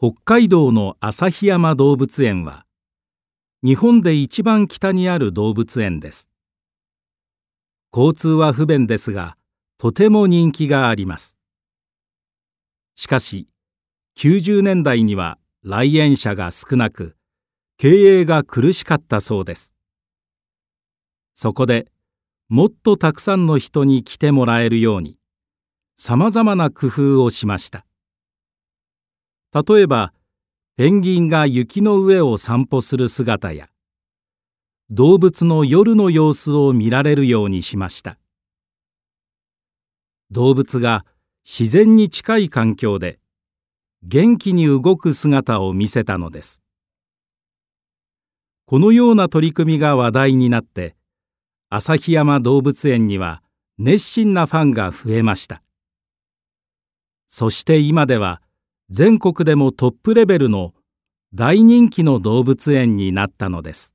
北海道の旭山動物園は日本で一番北にある動物園です。交通は不便ですがとても人気があります。しかし90年代には来園者が少なく経営が苦しかったそうです。そこでもっとたくさんの人に来てもらえるようにさまざまな工夫をしました。例えばペンギンが雪の上を散歩する姿や動物の夜の様子を見られるようにしました。動物が自然に近い環境で元気に動く姿を見せたのです。このような取り組みが話題になって旭山動物園には熱心なファンが増えました。そして今では全国でもトップレベルの大人気の動物園になったのです。